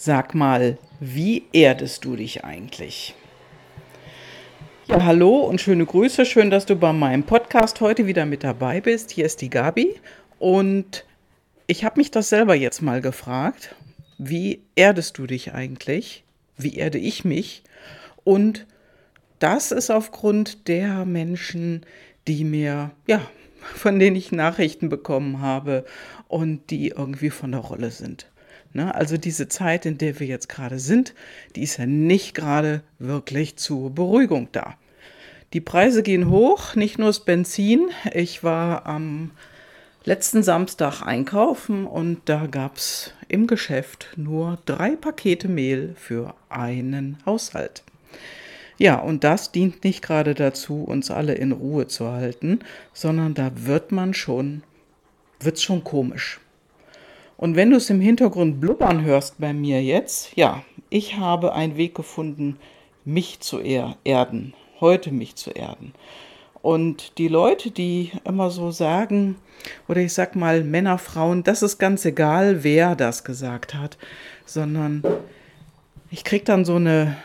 Sag mal, wie erdest du dich eigentlich? Ja, hallo und schöne Grüße. Schön, dass du bei meinem Podcast heute wieder mit dabei bist. Hier ist die Gabi und ich habe mich das selber jetzt mal gefragt. Wie erdest du dich eigentlich? Wie erde ich mich? Und das ist aufgrund der Menschen, die mir, ja, von denen ich Nachrichten bekommen habe und die irgendwie von der Rolle sind. Ne? Also diese Zeit, in der wir jetzt gerade sind, die ist ja nicht gerade wirklich zur Beruhigung da. Die Preise gehen hoch, nicht nur das Benzin. Ich war am letzten Samstag einkaufen und da gab es im Geschäft nur drei Pakete Mehl für einen Haushalt. Ja, und das dient nicht gerade dazu, uns alle in Ruhe zu halten, sondern da wird man schon, wird's schon komisch. Und wenn du es im Hintergrund blubbern hörst bei mir jetzt, ja, ich habe einen Weg gefunden, mich zu erden, heute mich zu erden. Und die Leute, die immer so sagen, oder ich sag mal Männer, Frauen, das ist ganz egal, wer das gesagt hat, sondern ich krieg dann so eine,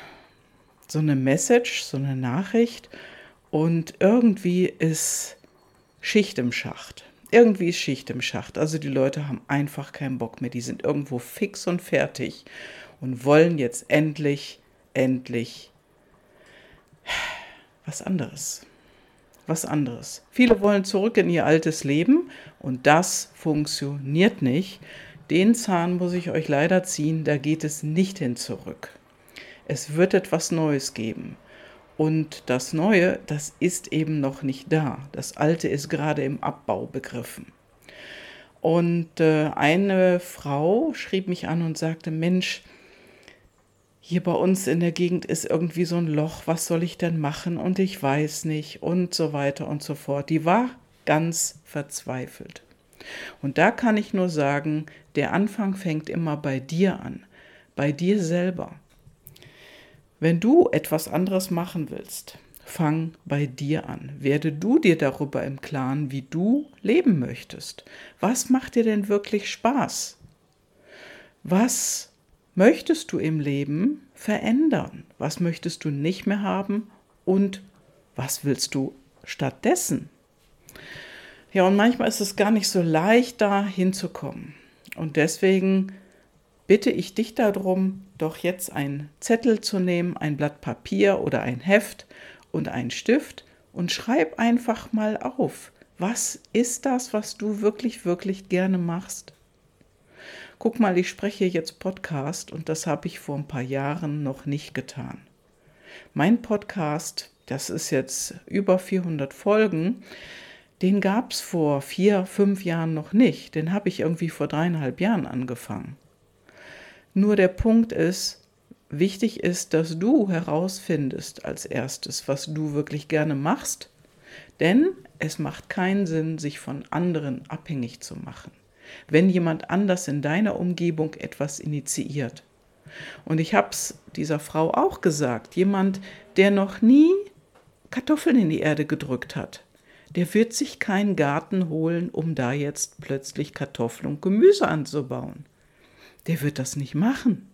so eine Message, so eine Nachricht und irgendwie ist Schicht im Schacht irgendwie ist Schicht im Schacht. Also die Leute haben einfach keinen Bock mehr. Die sind irgendwo fix und fertig und wollen jetzt endlich, endlich was anderes. Was anderes. Viele wollen zurück in ihr altes Leben und das funktioniert nicht. Den Zahn muss ich euch leider ziehen, da geht es nicht hin zurück. Es wird etwas Neues geben. Und das Neue, das ist eben noch nicht da. Das Alte ist gerade im Abbau begriffen. Und äh, eine Frau schrieb mich an und sagte, Mensch, hier bei uns in der Gegend ist irgendwie so ein Loch, was soll ich denn machen? Und ich weiß nicht und so weiter und so fort. Die war ganz verzweifelt. Und da kann ich nur sagen, der Anfang fängt immer bei dir an, bei dir selber. Wenn du etwas anderes machen willst, fang bei dir an. Werde du dir darüber im Klaren, wie du leben möchtest. Was macht dir denn wirklich Spaß? Was möchtest du im Leben verändern? Was möchtest du nicht mehr haben? Und was willst du stattdessen? Ja, und manchmal ist es gar nicht so leicht, da hinzukommen. Und deswegen bitte ich dich darum, doch jetzt einen Zettel zu nehmen, ein Blatt Papier oder ein Heft und einen Stift und schreib einfach mal auf, was ist das, was du wirklich, wirklich gerne machst? Guck mal, ich spreche jetzt Podcast und das habe ich vor ein paar Jahren noch nicht getan. Mein Podcast, das ist jetzt über 400 Folgen, den gab es vor vier, fünf Jahren noch nicht. Den habe ich irgendwie vor dreieinhalb Jahren angefangen. Nur der Punkt ist, wichtig ist, dass du herausfindest als erstes, was du wirklich gerne machst, denn es macht keinen Sinn, sich von anderen abhängig zu machen, wenn jemand anders in deiner Umgebung etwas initiiert. Und ich habe es dieser Frau auch gesagt, jemand, der noch nie Kartoffeln in die Erde gedrückt hat, der wird sich keinen Garten holen, um da jetzt plötzlich Kartoffeln und Gemüse anzubauen der wird das nicht machen.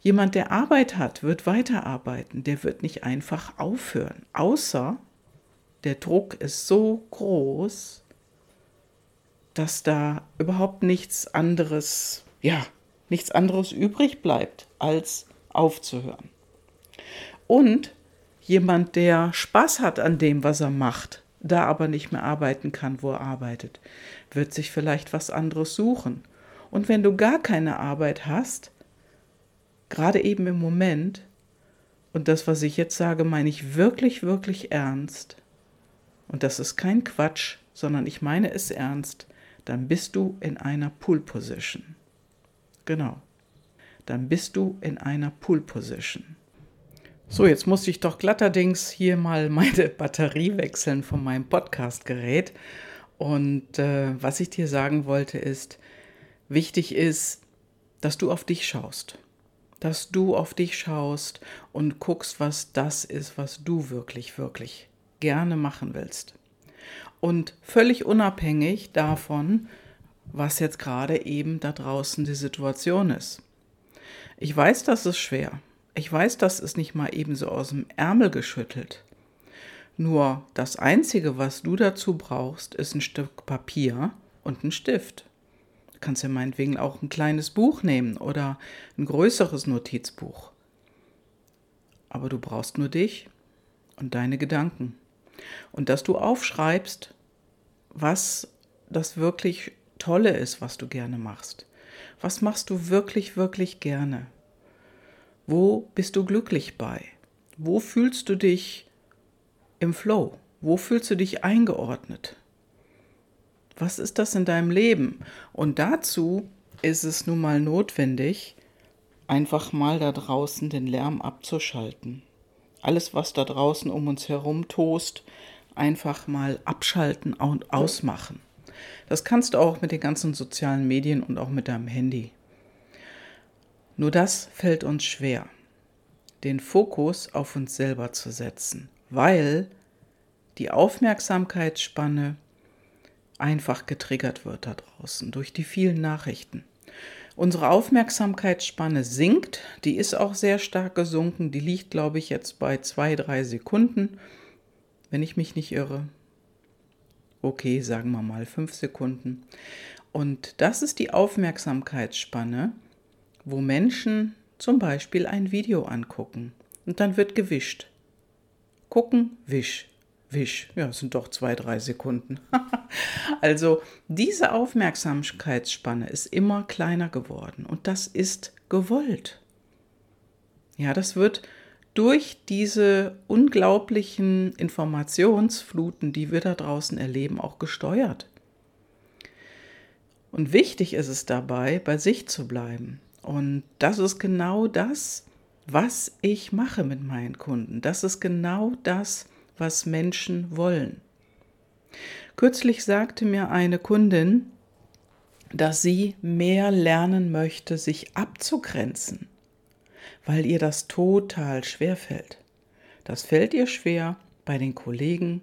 Jemand, der Arbeit hat, wird weiterarbeiten, der wird nicht einfach aufhören, außer der Druck ist so groß, dass da überhaupt nichts anderes, ja, nichts anderes übrig bleibt, als aufzuhören. Und jemand, der Spaß hat an dem, was er macht, da aber nicht mehr arbeiten kann, wo er arbeitet, wird sich vielleicht was anderes suchen. Und wenn du gar keine Arbeit hast, gerade eben im Moment, und das, was ich jetzt sage, meine ich wirklich, wirklich ernst, und das ist kein Quatsch, sondern ich meine es ernst, dann bist du in einer Pool Position. Genau. Dann bist du in einer Pool Position. So, jetzt musste ich doch glatterdings hier mal meine Batterie wechseln von meinem Podcast-Gerät. Und äh, was ich dir sagen wollte ist, Wichtig ist, dass du auf dich schaust. Dass du auf dich schaust und guckst, was das ist, was du wirklich, wirklich gerne machen willst. Und völlig unabhängig davon, was jetzt gerade eben da draußen die Situation ist. Ich weiß, das ist schwer. Ich weiß, das ist nicht mal ebenso aus dem Ärmel geschüttelt. Nur das Einzige, was du dazu brauchst, ist ein Stück Papier und ein Stift. Kannst ja meinetwegen auch ein kleines Buch nehmen oder ein größeres Notizbuch. Aber du brauchst nur dich und deine Gedanken. Und dass du aufschreibst, was das wirklich Tolle ist, was du gerne machst. Was machst du wirklich, wirklich gerne? Wo bist du glücklich bei? Wo fühlst du dich im Flow? Wo fühlst du dich eingeordnet? Was ist das in deinem Leben? Und dazu ist es nun mal notwendig, einfach mal da draußen den Lärm abzuschalten. Alles, was da draußen um uns herum tost, einfach mal abschalten und ausmachen. Das kannst du auch mit den ganzen sozialen Medien und auch mit deinem Handy. Nur das fällt uns schwer, den Fokus auf uns selber zu setzen, weil die Aufmerksamkeitsspanne einfach getriggert wird da draußen durch die vielen Nachrichten. Unsere Aufmerksamkeitsspanne sinkt, die ist auch sehr stark gesunken, die liegt, glaube ich, jetzt bei zwei, drei Sekunden, wenn ich mich nicht irre. Okay, sagen wir mal fünf Sekunden. Und das ist die Aufmerksamkeitsspanne, wo Menschen zum Beispiel ein Video angucken und dann wird gewischt. Gucken, wisch, wisch. Ja, es sind doch zwei, drei Sekunden. also diese Aufmerksamkeitsspanne ist immer kleiner geworden und das ist gewollt. Ja, das wird durch diese unglaublichen Informationsfluten, die wir da draußen erleben, auch gesteuert. Und wichtig ist es dabei, bei sich zu bleiben. Und das ist genau das, was ich mache mit meinen Kunden. Das ist genau das, was Menschen wollen. Kürzlich sagte mir eine Kundin, dass sie mehr lernen möchte, sich abzugrenzen weil ihr das total schwer fällt. Das fällt ihr schwer bei den Kollegen,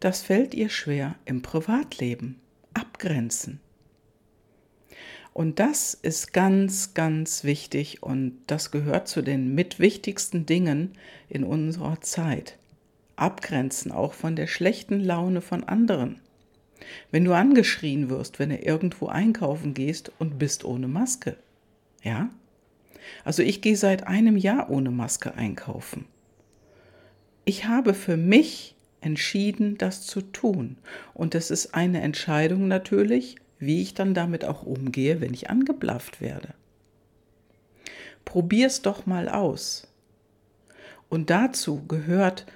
das fällt ihr schwer im Privatleben. Abgrenzen. Und das ist ganz, ganz wichtig und das gehört zu den mitwichtigsten Dingen in unserer Zeit. Abgrenzen auch von der schlechten Laune von anderen. Wenn du angeschrien wirst, wenn du irgendwo einkaufen gehst und bist ohne Maske. Ja? Also ich gehe seit einem Jahr ohne Maske einkaufen. Ich habe für mich entschieden, das zu tun. Und es ist eine Entscheidung natürlich, wie ich dann damit auch umgehe, wenn ich angeblafft werde. Probier's doch mal aus. Und dazu gehört,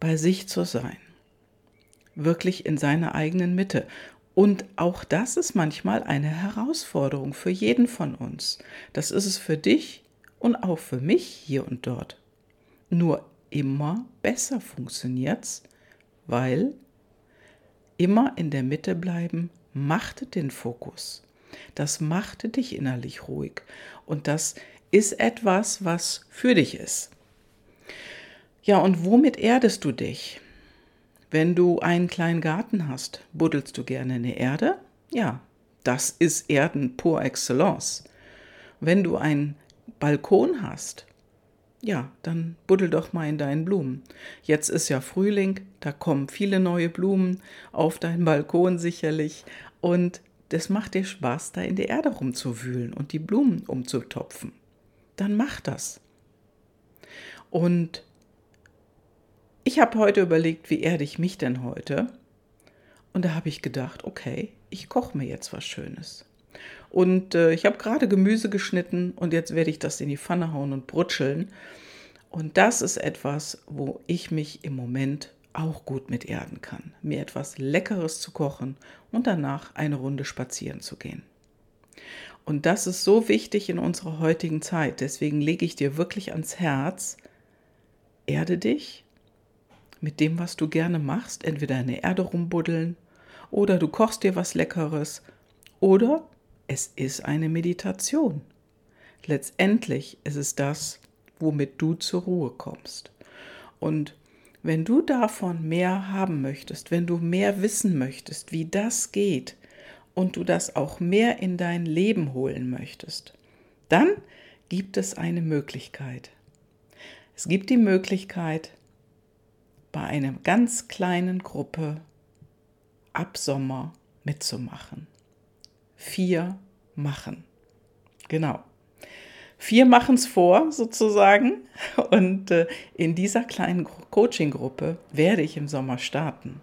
bei sich zu sein. Wirklich in seiner eigenen Mitte. Und auch das ist manchmal eine Herausforderung für jeden von uns. Das ist es für dich und auch für mich hier und dort. Nur immer besser funktioniert's, weil immer in der Mitte bleiben macht den Fokus. Das macht dich innerlich ruhig und das ist etwas, was für dich ist. Ja, und womit erdest du dich? Wenn du einen kleinen Garten hast, buddelst du gerne in der Erde? Ja, das ist Erden pur excellence. Wenn du einen Balkon hast, ja, dann buddel doch mal in deinen Blumen. Jetzt ist ja Frühling, da kommen viele neue Blumen auf deinen Balkon sicherlich und das macht dir Spaß, da in der Erde rumzuwühlen und die Blumen umzutopfen. Dann mach das. Und ich habe heute überlegt, wie erde ich mich denn heute? Und da habe ich gedacht, okay, ich koche mir jetzt was Schönes. Und äh, ich habe gerade Gemüse geschnitten und jetzt werde ich das in die Pfanne hauen und brutscheln. Und das ist etwas, wo ich mich im Moment auch gut mit erden kann. Mir etwas Leckeres zu kochen und danach eine Runde spazieren zu gehen. Und das ist so wichtig in unserer heutigen Zeit. Deswegen lege ich dir wirklich ans Herz, erde dich mit dem, was du gerne machst, entweder in der Erde rumbuddeln oder du kochst dir was Leckeres oder es ist eine Meditation. Letztendlich ist es das, womit du zur Ruhe kommst. Und wenn du davon mehr haben möchtest, wenn du mehr wissen möchtest, wie das geht und du das auch mehr in dein Leben holen möchtest, dann gibt es eine Möglichkeit. Es gibt die Möglichkeit, bei einer ganz kleinen Gruppe ab Sommer mitzumachen. Vier machen. Genau. Vier machen es vor, sozusagen. Und äh, in dieser kleinen Coaching-Gruppe werde ich im Sommer starten.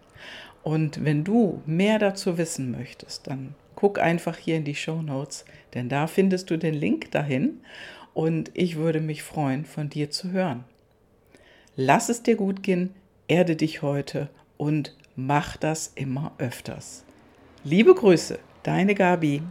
Und wenn du mehr dazu wissen möchtest, dann guck einfach hier in die Show Notes, denn da findest du den Link dahin. Und ich würde mich freuen, von dir zu hören. Lass es dir gut gehen, erde dich heute und mach das immer öfters. Liebe Grüße, deine Gabi.